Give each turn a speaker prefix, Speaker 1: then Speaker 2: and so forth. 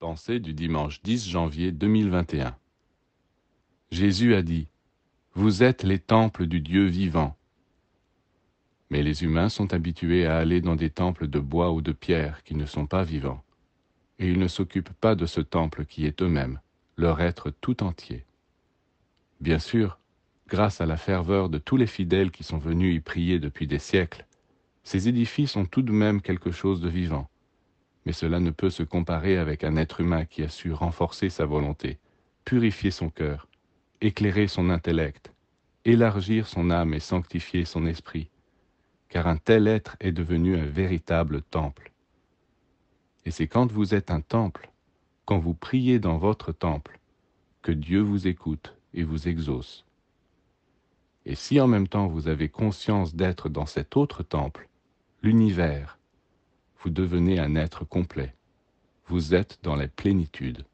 Speaker 1: Pensée du dimanche 10 janvier 2021 Jésus a dit, Vous êtes les temples du Dieu vivant. Mais les humains sont habitués à aller dans des temples de bois ou de pierre qui ne sont pas vivants, et ils ne s'occupent pas de ce temple qui est eux-mêmes, leur être tout entier. Bien sûr, grâce à la ferveur de tous les fidèles qui sont venus y prier depuis des siècles, ces édifices ont tout de même quelque chose de vivant mais cela ne peut se comparer avec un être humain qui a su renforcer sa volonté, purifier son cœur, éclairer son intellect, élargir son âme et sanctifier son esprit, car un tel être est devenu un véritable temple. Et c'est quand vous êtes un temple, quand vous priez dans votre temple, que Dieu vous écoute et vous exauce. Et si en même temps vous avez conscience d'être dans cet autre temple, l'univers, vous devenez un être complet. Vous êtes dans la plénitude.